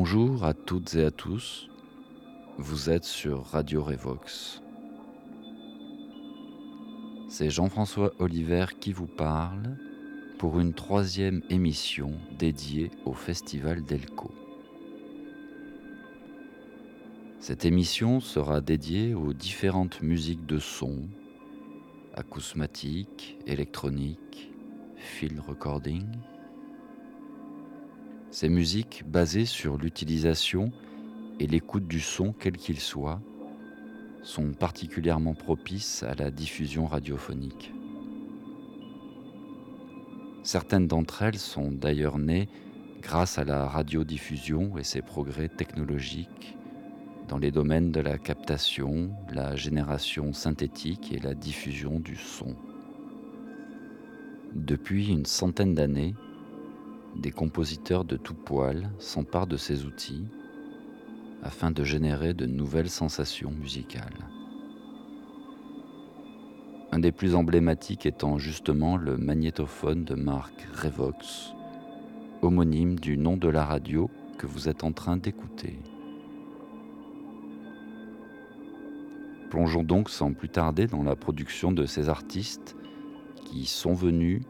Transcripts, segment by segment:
Bonjour à toutes et à tous, vous êtes sur Radio Revox. C'est Jean-François Oliver qui vous parle pour une troisième émission dédiée au Festival d'Elco. Cette émission sera dédiée aux différentes musiques de son, acousmatique, électronique, field recording, ces musiques basées sur l'utilisation et l'écoute du son quel qu'il soit sont particulièrement propices à la diffusion radiophonique. Certaines d'entre elles sont d'ailleurs nées grâce à la radiodiffusion et ses progrès technologiques dans les domaines de la captation, la génération synthétique et la diffusion du son. Depuis une centaine d'années, des compositeurs de tout poil s'emparent de ces outils afin de générer de nouvelles sensations musicales. Un des plus emblématiques étant justement le magnétophone de marque Revox, homonyme du nom de la radio que vous êtes en train d'écouter. Plongeons donc sans plus tarder dans la production de ces artistes qui sont venus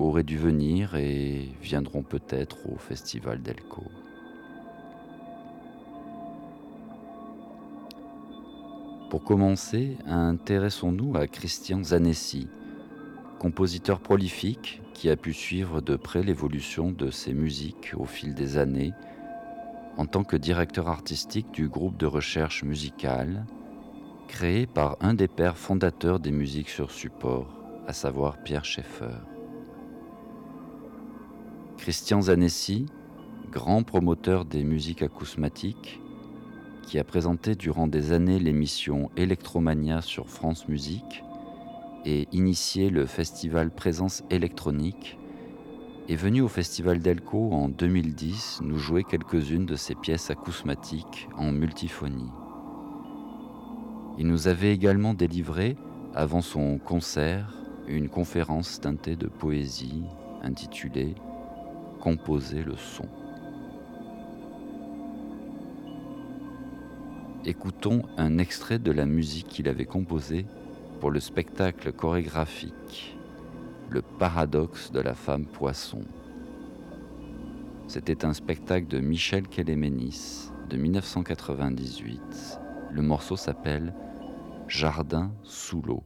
auraient dû venir et viendront peut-être au Festival d'Elco. Pour commencer, intéressons-nous à Christian Zanessi, compositeur prolifique qui a pu suivre de près l'évolution de ses musiques au fil des années en tant que directeur artistique du groupe de recherche musicale créé par un des pères fondateurs des musiques sur support, à savoir Pierre Schaeffer. Christian Zanessi, grand promoteur des musiques acousmatiques, qui a présenté durant des années l'émission Electromania sur France Musique et initié le festival Présence électronique, est venu au festival d'Elco en 2010 nous jouer quelques-unes de ses pièces acousmatiques en multiphonie. Il nous avait également délivré, avant son concert, une conférence teintée de poésie intitulée composer le son. Écoutons un extrait de la musique qu'il avait composée pour le spectacle chorégraphique Le paradoxe de la femme poisson. C'était un spectacle de Michel Kéléménis de 1998. Le morceau s'appelle Jardin sous l'eau.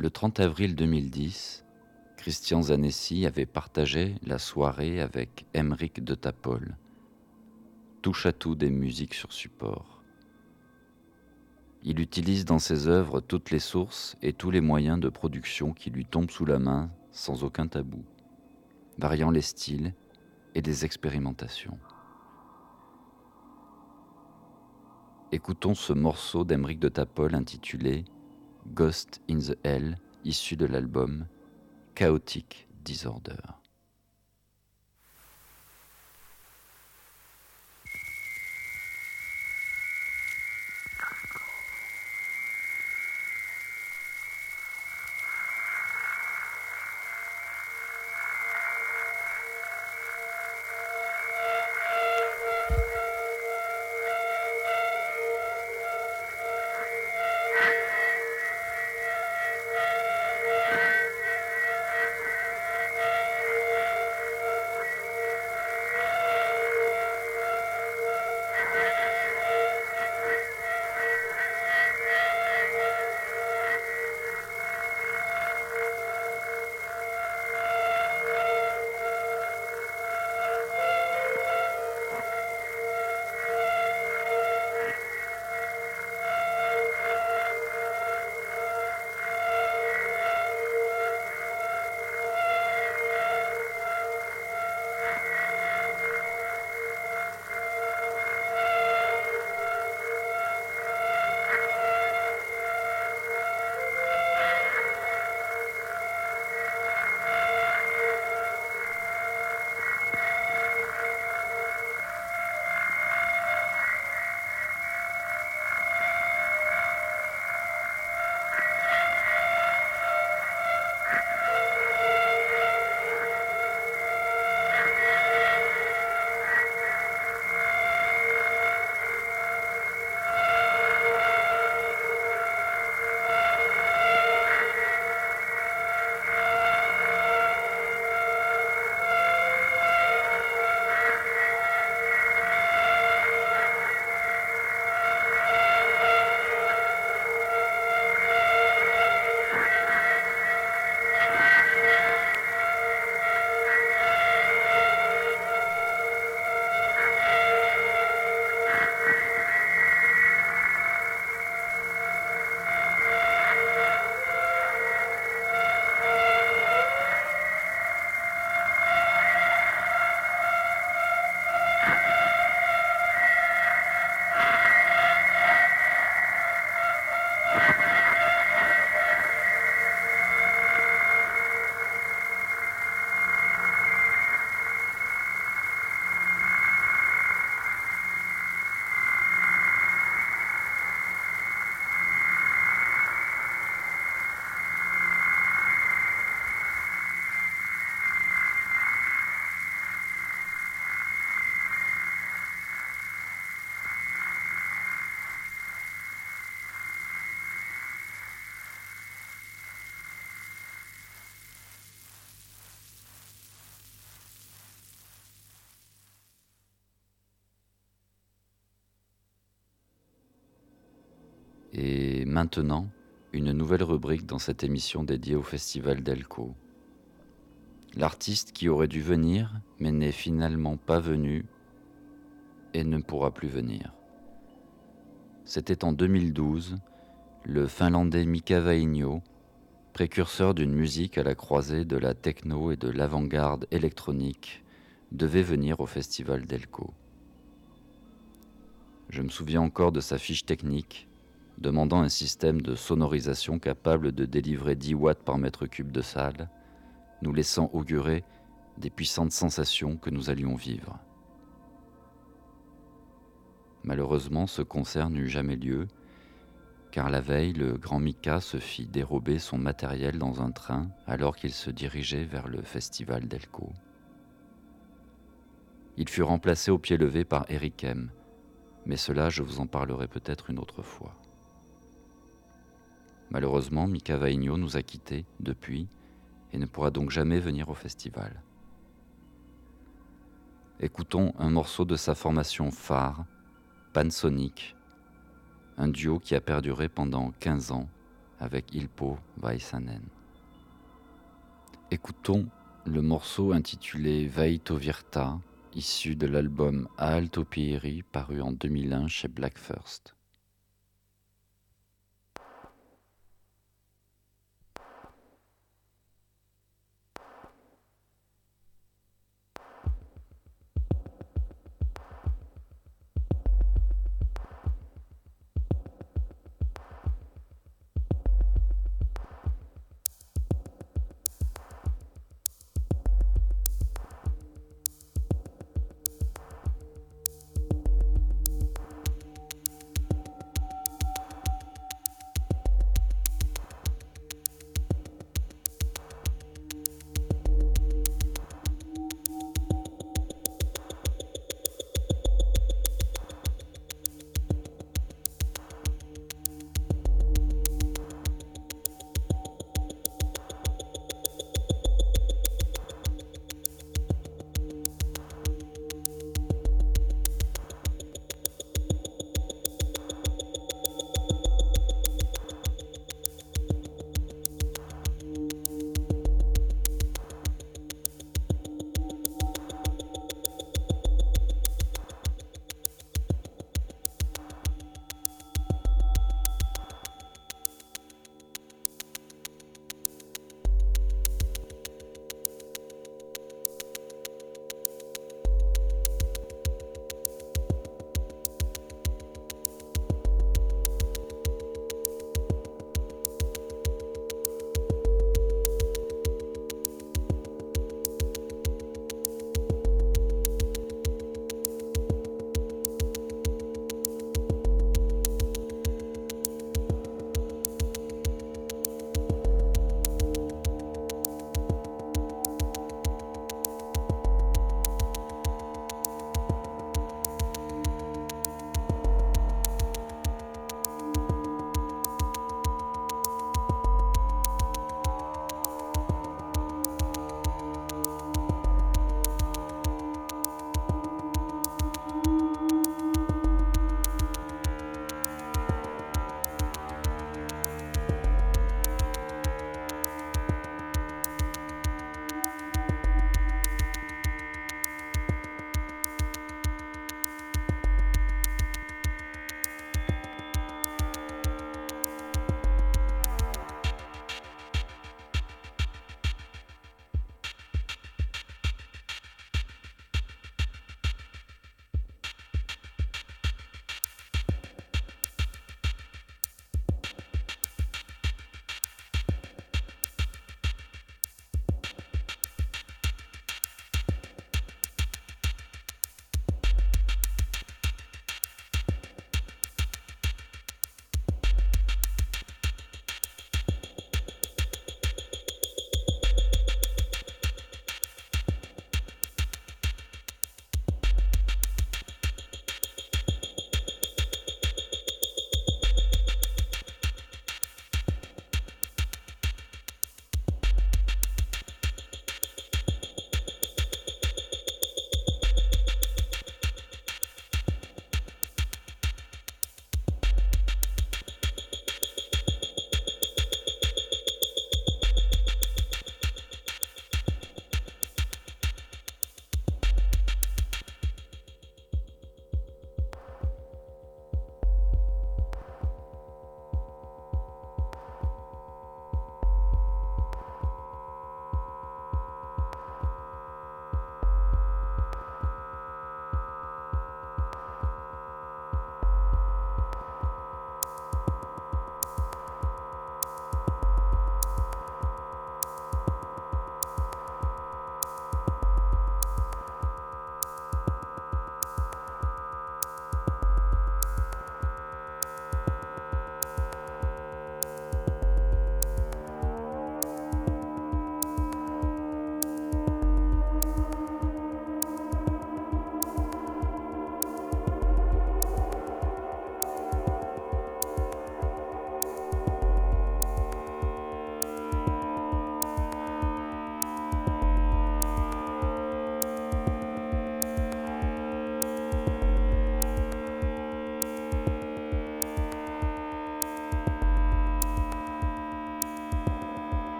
Le 30 avril 2010, Christian Zanessi avait partagé la soirée avec Emeric de Tapol, touche à tout des musiques sur support. Il utilise dans ses œuvres toutes les sources et tous les moyens de production qui lui tombent sous la main sans aucun tabou, variant les styles et les expérimentations. Écoutons ce morceau d'Emeric de Tapol intitulé Ghost in the Hell, issu de l'album Chaotic Disorder. Et maintenant, une nouvelle rubrique dans cette émission dédiée au Festival d'Elco. L'artiste qui aurait dû venir, mais n'est finalement pas venu et ne pourra plus venir. C'était en 2012, le Finlandais Mika Vainio, précurseur d'une musique à la croisée de la techno et de l'avant-garde électronique, devait venir au festival d'Elco. Je me souviens encore de sa fiche technique, demandant un système de sonorisation capable de délivrer 10 watts par mètre cube de salle, nous laissant augurer des puissantes sensations que nous allions vivre. Malheureusement, ce concert n'eut jamais lieu, car la veille, le grand Mika se fit dérober son matériel dans un train alors qu'il se dirigeait vers le festival d'Elko. Il fut remplacé au pied levé par Eric mais cela je vous en parlerai peut-être une autre fois. Malheureusement, Mika Vainio nous a quittés depuis et ne pourra donc jamais venir au festival. Écoutons un morceau de sa formation phare, Pansonic, un duo qui a perduré pendant 15 ans avec Ilpo Vaisanen. Écoutons le morceau intitulé Vaito Virta, issu de l'album Alto Pieri paru en 2001 chez Black First.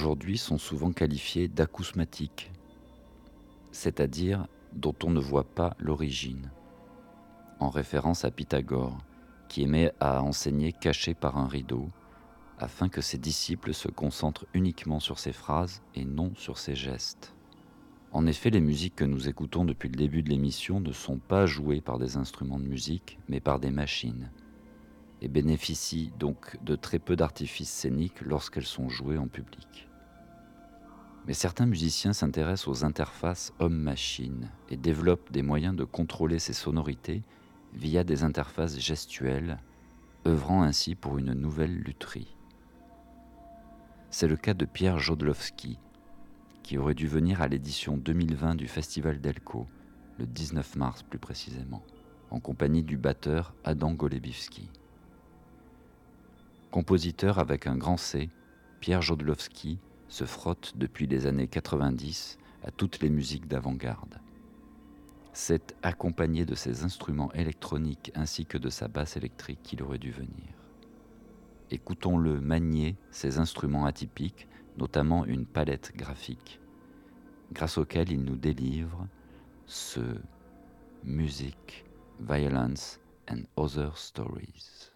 Aujourd'hui sont souvent qualifiées d'acousmatiques, c'est-à-dire dont on ne voit pas l'origine, en référence à Pythagore, qui aimait à enseigner caché par un rideau, afin que ses disciples se concentrent uniquement sur ses phrases et non sur ses gestes. En effet, les musiques que nous écoutons depuis le début de l'émission ne sont pas jouées par des instruments de musique, mais par des machines, et bénéficient donc de très peu d'artifices scéniques lorsqu'elles sont jouées en public. Mais certains musiciens s'intéressent aux interfaces homme-machine et développent des moyens de contrôler ces sonorités via des interfaces gestuelles, œuvrant ainsi pour une nouvelle lutherie. C'est le cas de Pierre Jodlowski, qui aurait dû venir à l'édition 2020 du Festival d'Elko, le 19 mars plus précisément, en compagnie du batteur Adam Golebivski. Compositeur avec un grand C, Pierre Jodlowski se frotte depuis les années 90 à toutes les musiques d'avant-garde. C'est accompagné de ses instruments électroniques ainsi que de sa basse électrique qu'il aurait dû venir. Écoutons-le manier ses instruments atypiques, notamment une palette graphique, grâce auquel il nous délivre ce Music, Violence and Other Stories.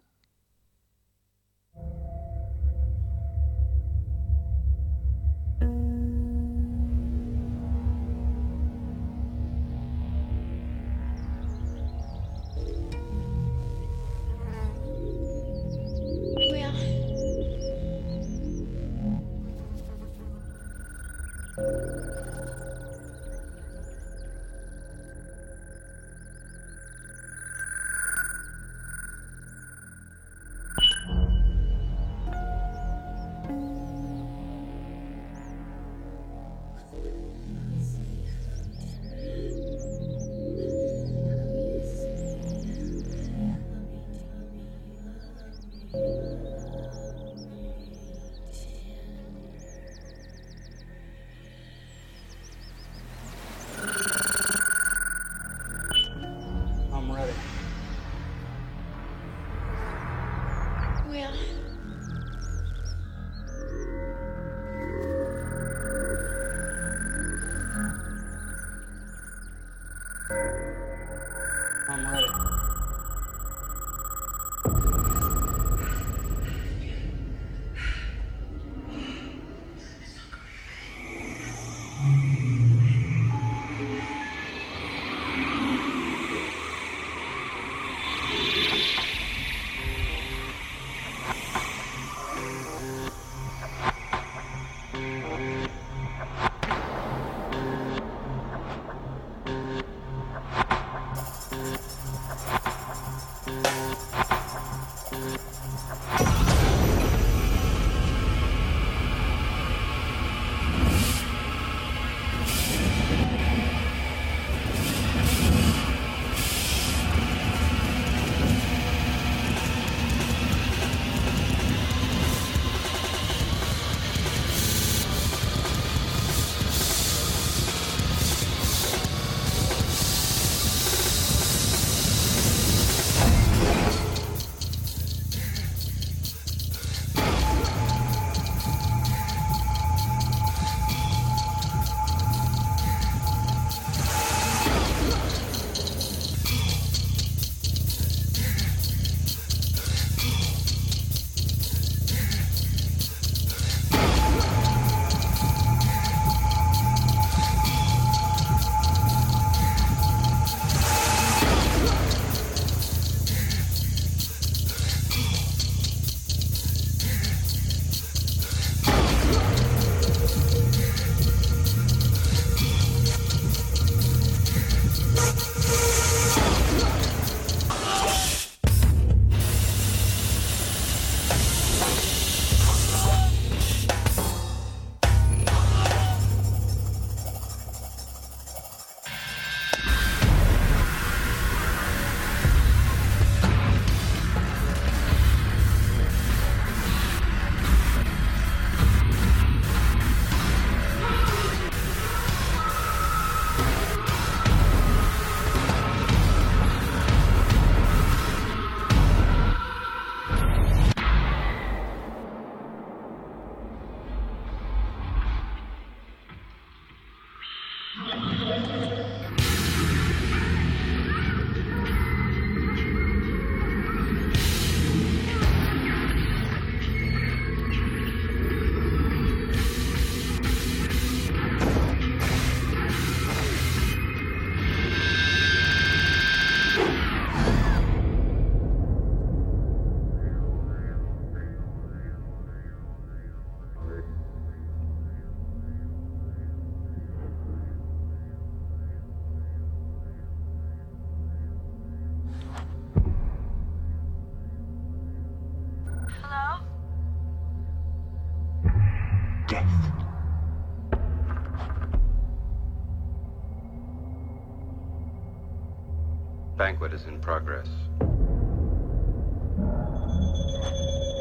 Banquet is in progress.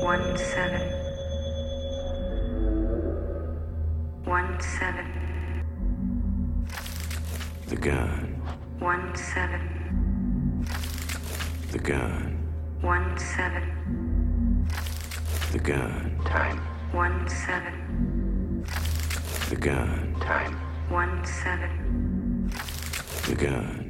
One seven. One seven. The gun. One seven. The gun. One seven. The gun. Time. One seven. The gun. Time. One seven. The gun.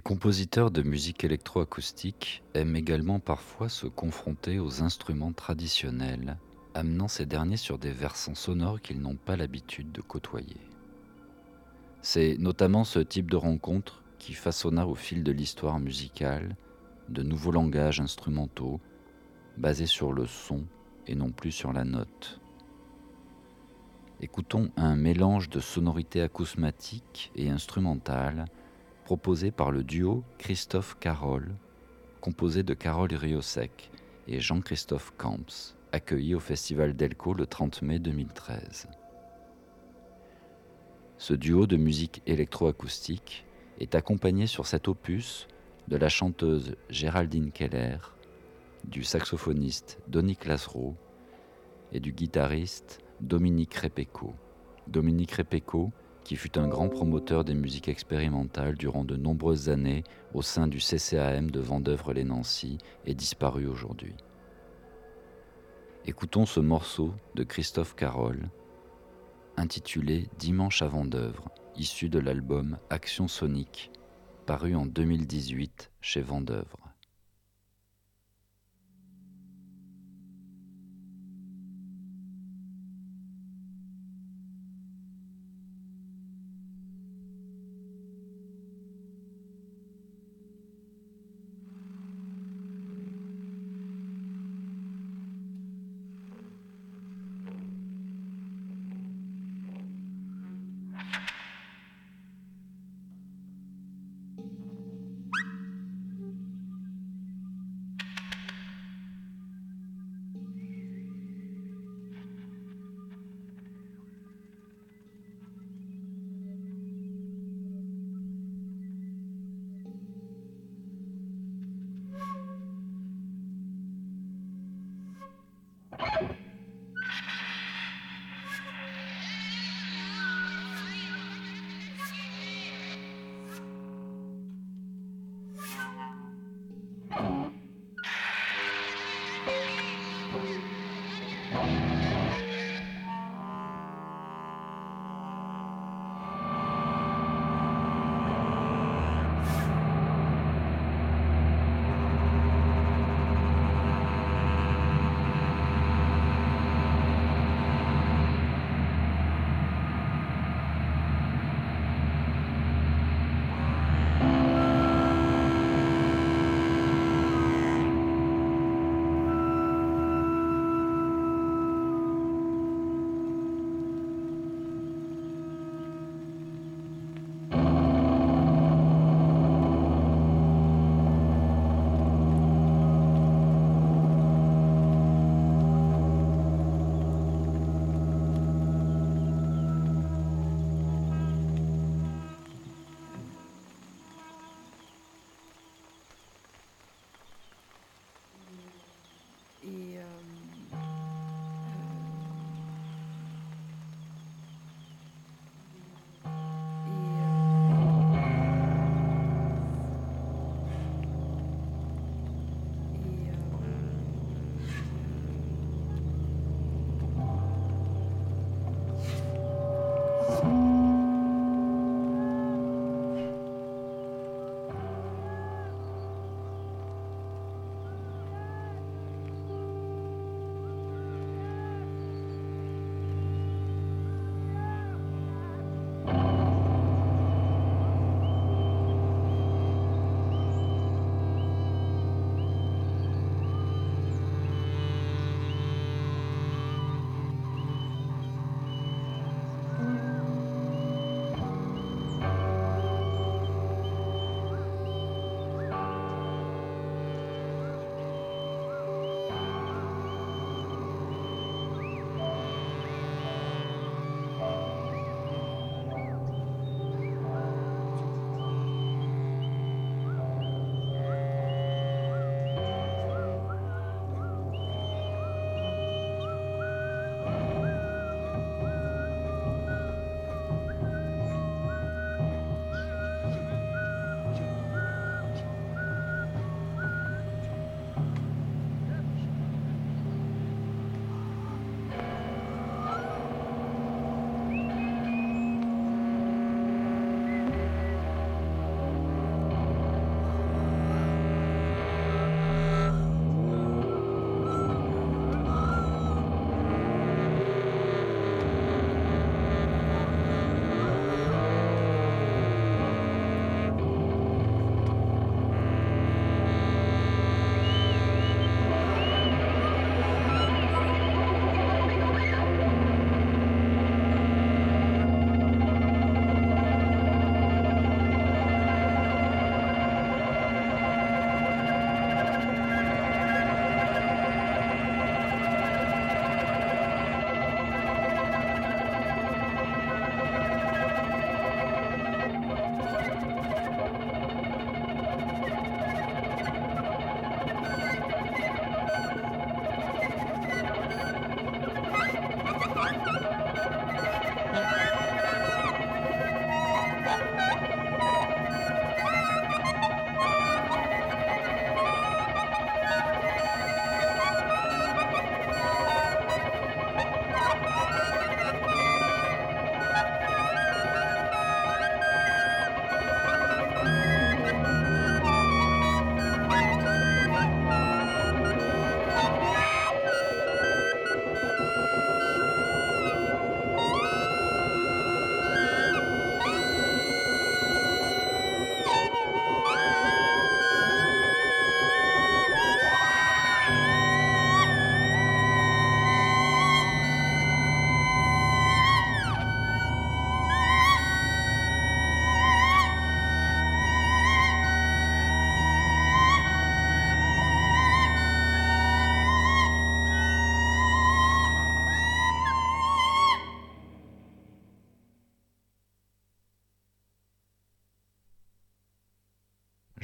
Les compositeurs de musique électroacoustique aiment également parfois se confronter aux instruments traditionnels, amenant ces derniers sur des versants sonores qu'ils n'ont pas l'habitude de côtoyer. C'est notamment ce type de rencontre qui façonna au fil de l'histoire musicale de nouveaux langages instrumentaux basés sur le son et non plus sur la note. Écoutons un mélange de sonorités acousmatiques et instrumentales proposé par le duo Christophe Carole, composé de Carole Riosec et Jean-Christophe Camps, accueilli au Festival d'Elco le 30 mai 2013. Ce duo de musique électroacoustique est accompagné sur cet opus de la chanteuse Géraldine Keller, du saxophoniste Donny Klasro et du guitariste Dominique Repeco. Dominique Repeco qui fut un grand promoteur des musiques expérimentales durant de nombreuses années au sein du CCAM de Vendœuvre-les-Nancy et disparu aujourd'hui. Écoutons ce morceau de Christophe Carole, intitulé Dimanche à Vendœuvre, issu de l'album Action Sonique, paru en 2018 chez Vendœuvre.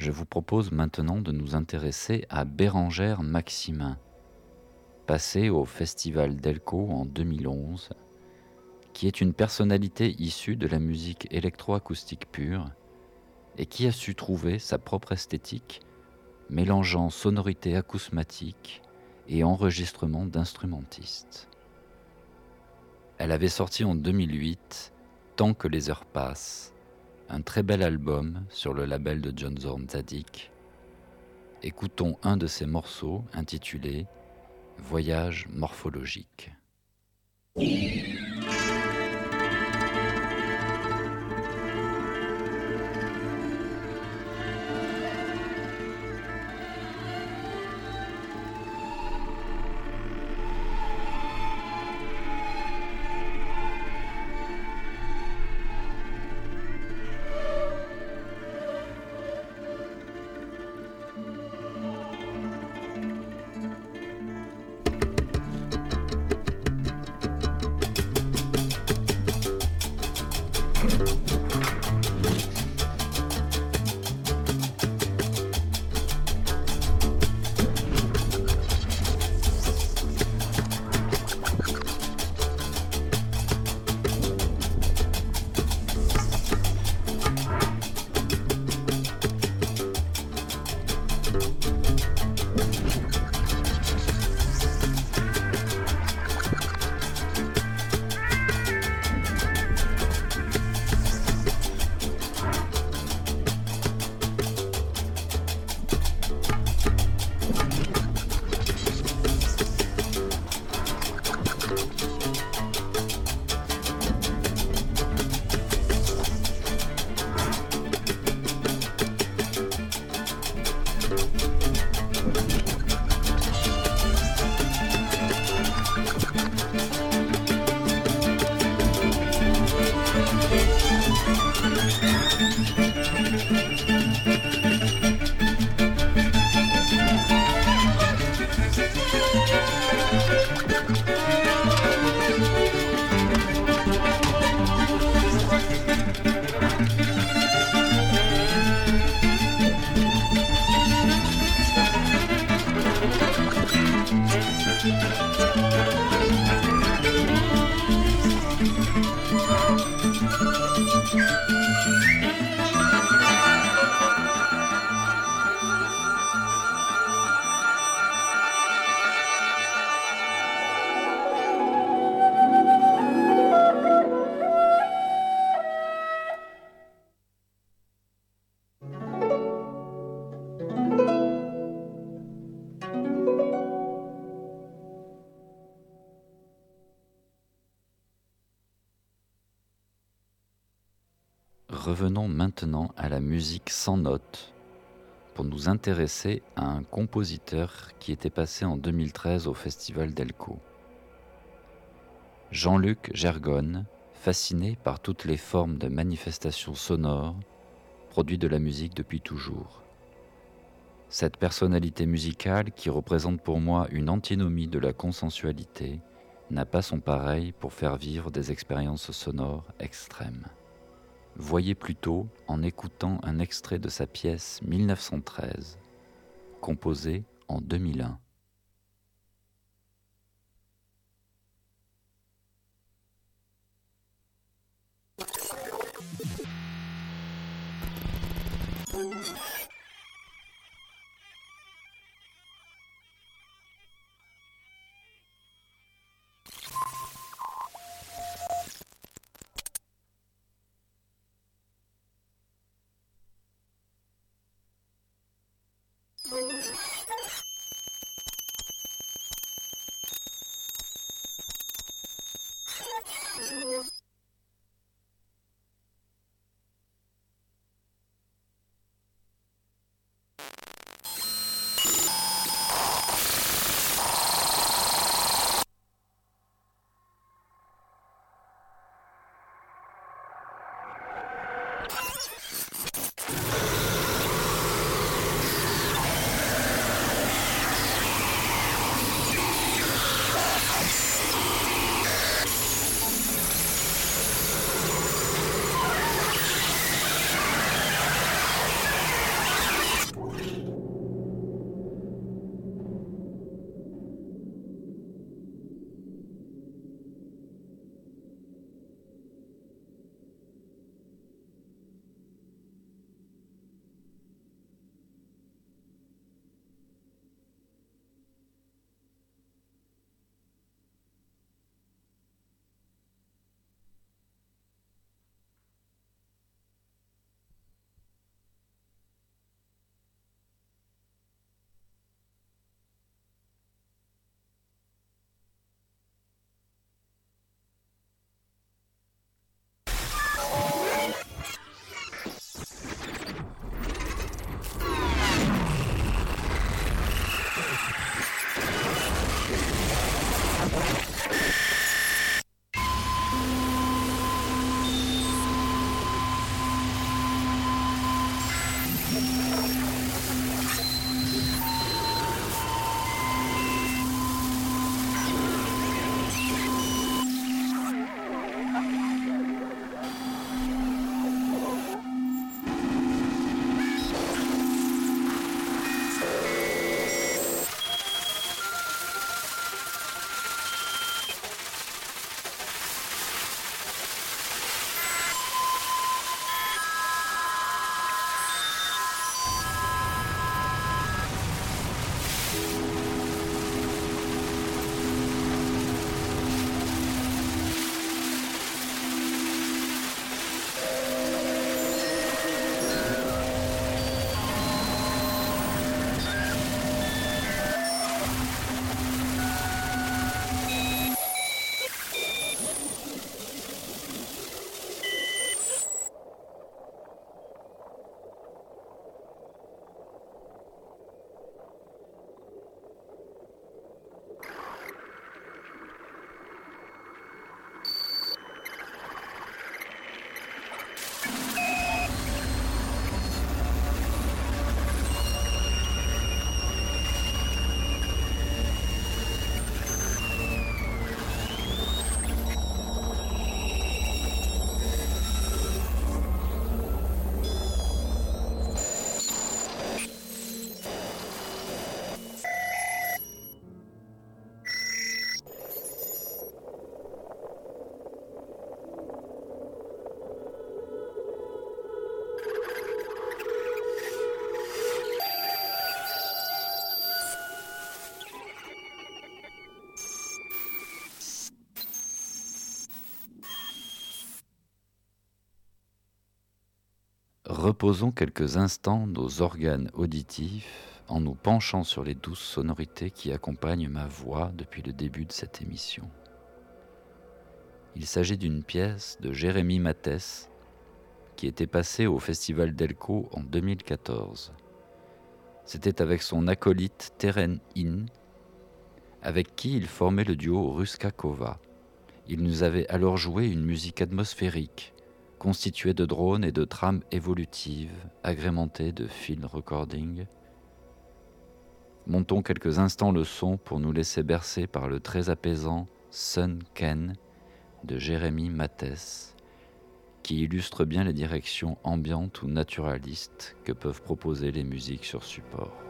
Je vous propose maintenant de nous intéresser à Bérangère Maximin, passée au Festival Delco en 2011, qui est une personnalité issue de la musique électroacoustique pure et qui a su trouver sa propre esthétique, mélangeant sonorité acousmatique et enregistrement d'instrumentistes. Elle avait sorti en 2008 Tant que les heures passent, un très bel album sur le label de John Zorn Zadig. Écoutons un de ses morceaux intitulé Voyage morphologique. Sans notes pour nous intéresser à un compositeur qui était passé en 2013 au Festival d'Elco. Jean-Luc Gergonne, fasciné par toutes les formes de manifestations sonores, produit de la musique depuis toujours. Cette personnalité musicale, qui représente pour moi une antinomie de la consensualité, n'a pas son pareil pour faire vivre des expériences sonores extrêmes. Voyez plutôt en écoutant un extrait de sa pièce 1913, composée en 2001. Reposons quelques instants nos organes auditifs en nous penchant sur les douces sonorités qui accompagnent ma voix depuis le début de cette émission. Il s'agit d'une pièce de Jérémy Mathès qui était passée au Festival d'Elco en 2014. C'était avec son acolyte Teren In, avec qui il formait le duo Ruskakova. Il nous avait alors joué une musique atmosphérique, constituée de drones et de trames évolutives, agrémentées de field recording. Montons quelques instants le son pour nous laisser bercer par le très apaisant Sun Ken de Jérémy Mathès, qui illustre bien les directions ambiantes ou naturalistes que peuvent proposer les musiques sur support.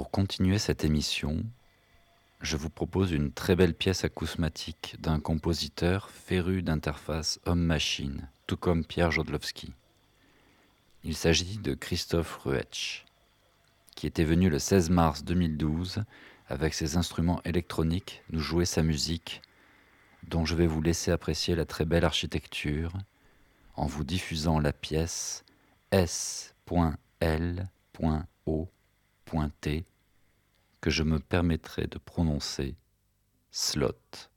Pour continuer cette émission, je vous propose une très belle pièce acousmatique d'un compositeur féru d'interface homme-machine, tout comme Pierre Jodlowski. Il s'agit de Christophe Ruetsch, qui était venu le 16 mars 2012 avec ses instruments électroniques nous jouer sa musique, dont je vais vous laisser apprécier la très belle architecture en vous diffusant la pièce S.L.O pointé que je me permettrai de prononcer slot.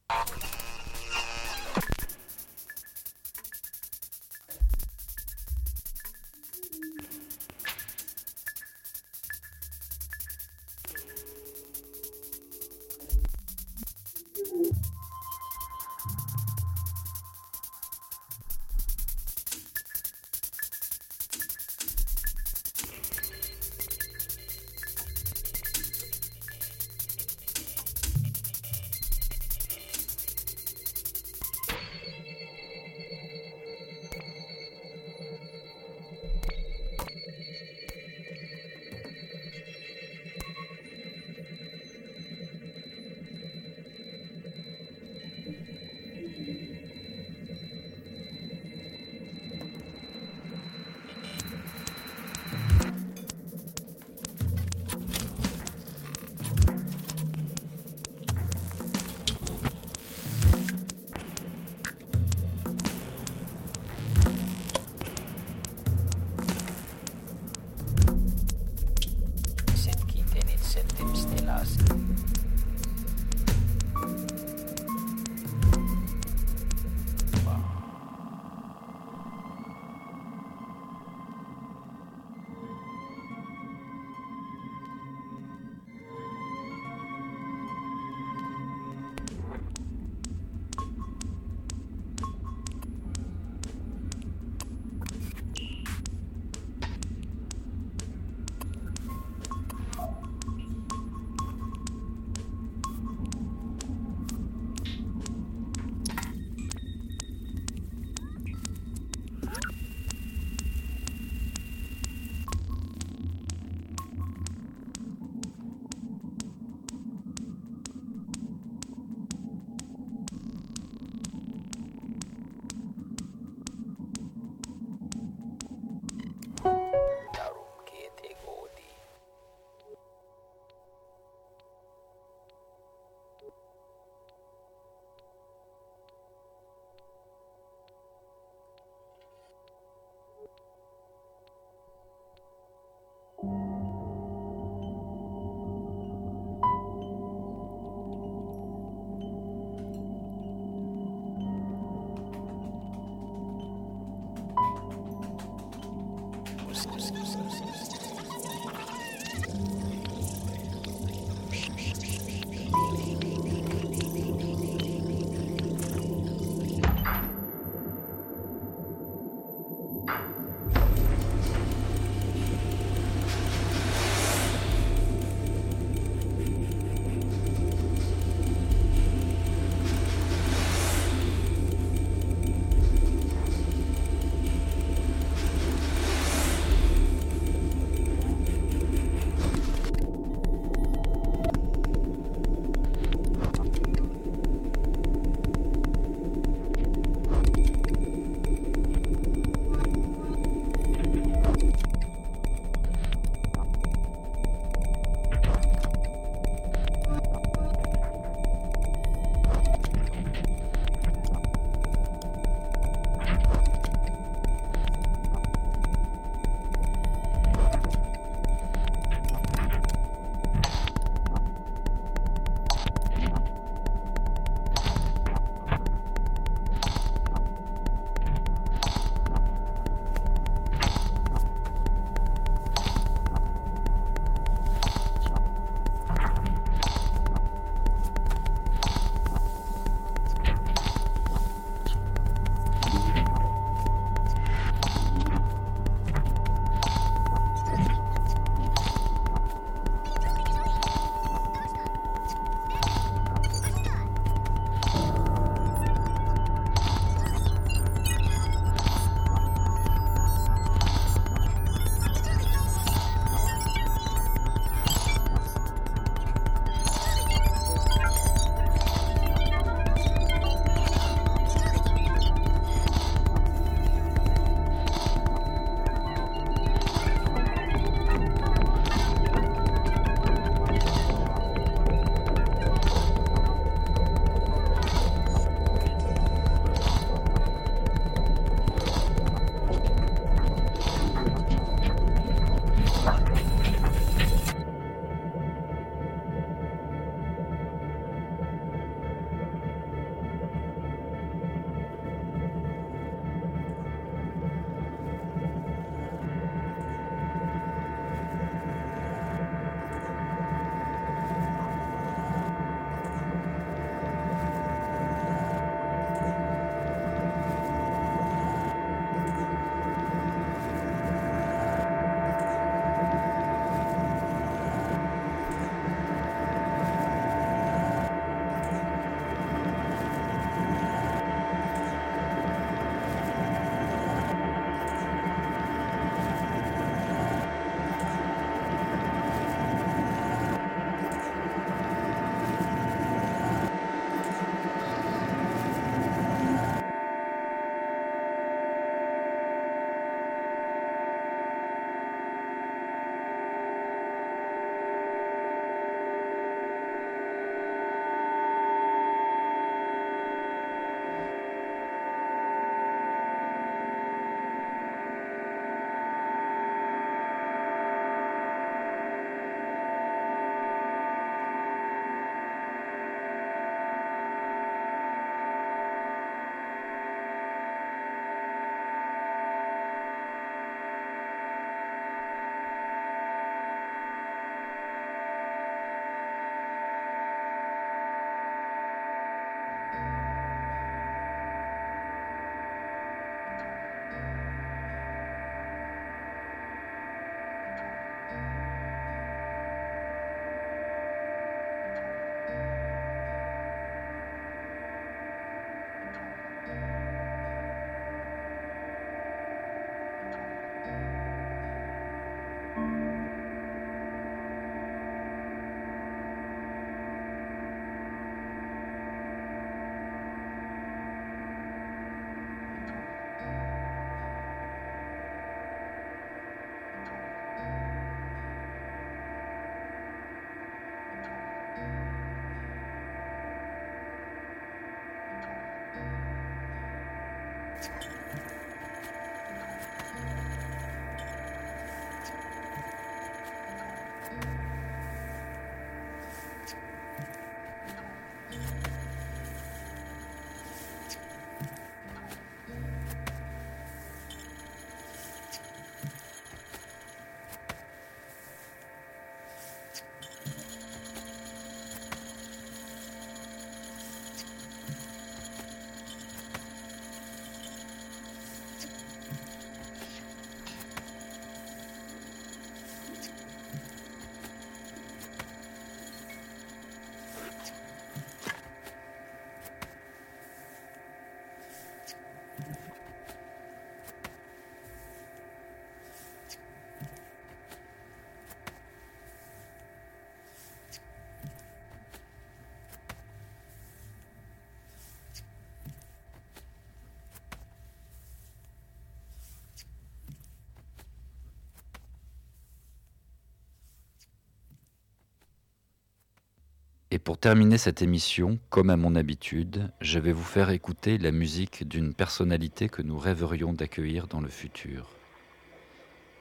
Et pour terminer cette émission, comme à mon habitude, je vais vous faire écouter la musique d'une personnalité que nous rêverions d'accueillir dans le futur.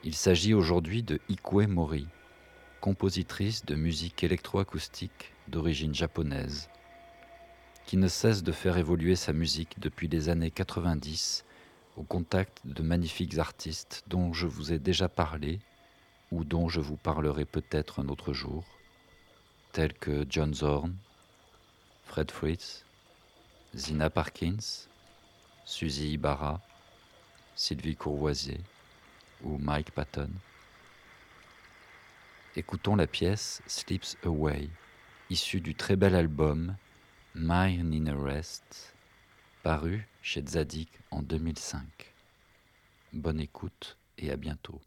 Il s'agit aujourd'hui de Ikue Mori, compositrice de musique électroacoustique d'origine japonaise, qui ne cesse de faire évoluer sa musique depuis les années 90 au contact de magnifiques artistes dont je vous ai déjà parlé ou dont je vous parlerai peut-être un autre jour, tels que John Zorn, Fred Fritz, Zina Parkins, Suzy Ibarra, Sylvie Courvoisier ou Mike Patton. Écoutons la pièce Sleeps Away, issue du très bel album Mine in a Rest, paru chez Zadig en 2005. Bonne écoute et à bientôt.